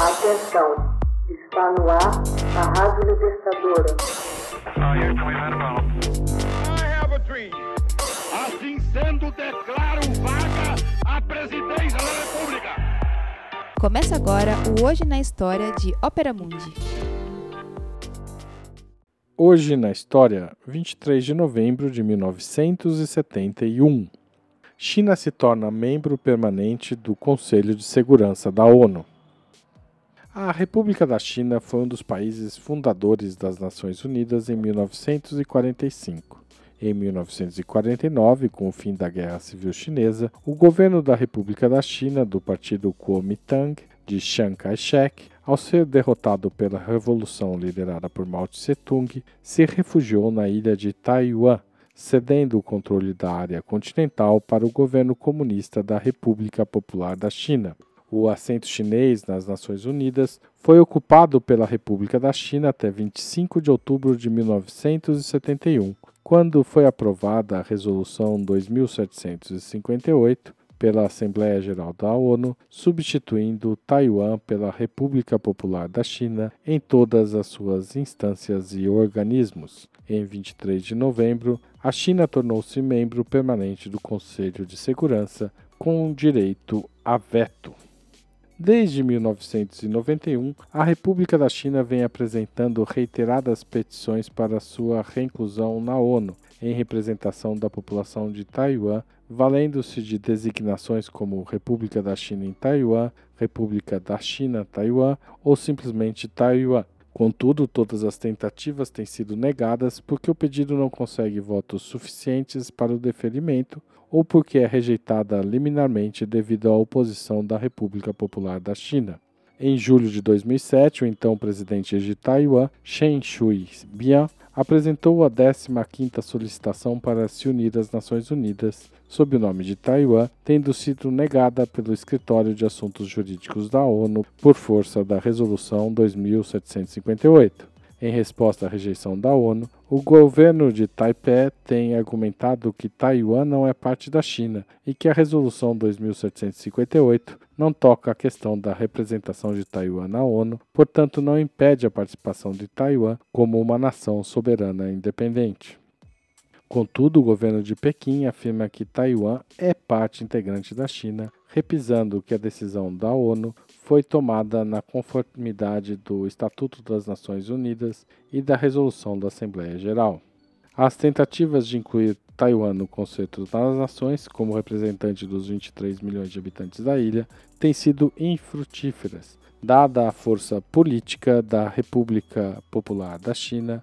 Atenção, está no ar a Rádio Libertadora. Assim sendo, declaro vaga a presidência da República. Começa agora o Hoje na História de Ópera Mundi. Hoje na História, 23 de novembro de 1971. China se torna membro permanente do Conselho de Segurança da ONU. A República da China foi um dos países fundadores das Nações Unidas em 1945. Em 1949, com o fim da Guerra Civil Chinesa, o governo da República da China, do partido Kuomintang, de Chiang Kai-shek, ao ser derrotado pela revolução liderada por Mao Tse-tung, se refugiou na ilha de Taiwan, cedendo o controle da área continental para o governo comunista da República Popular da China. O assento chinês nas Nações Unidas foi ocupado pela República da China até 25 de outubro de 1971, quando foi aprovada a Resolução 2758 pela Assembleia Geral da ONU, substituindo Taiwan pela República Popular da China em todas as suas instâncias e organismos. Em 23 de novembro, a China tornou-se membro permanente do Conselho de Segurança com direito a veto. Desde 1991, a República da China vem apresentando reiteradas petições para sua reinclusão na ONU, em representação da população de Taiwan, valendo-se de designações como República da China em Taiwan, República da China Taiwan ou simplesmente Taiwan. Contudo, todas as tentativas têm sido negadas porque o pedido não consegue votos suficientes para o deferimento ou porque é rejeitada liminarmente devido à oposição da República Popular da China. Em julho de 2007, o então presidente de Taiwan, Chen Shui-bian, apresentou a 15ª solicitação para se unir às Nações Unidas, sob o nome de Taiwan, tendo sido negada pelo Escritório de Assuntos Jurídicos da ONU por força da Resolução 2758. Em resposta à rejeição da ONU, o governo de Taipei tem argumentado que Taiwan não é parte da China e que a Resolução 2758 não toca a questão da representação de Taiwan na ONU, portanto, não impede a participação de Taiwan como uma nação soberana independente. Contudo, o governo de Pequim afirma que Taiwan é parte integrante da China, repisando que a decisão da ONU foi tomada na conformidade do Estatuto das Nações Unidas e da Resolução da Assembleia Geral. As tentativas de incluir Taiwan no conceito das nações, como representante dos 23 milhões de habitantes da ilha, têm sido infrutíferas, dada a força política da República Popular da China,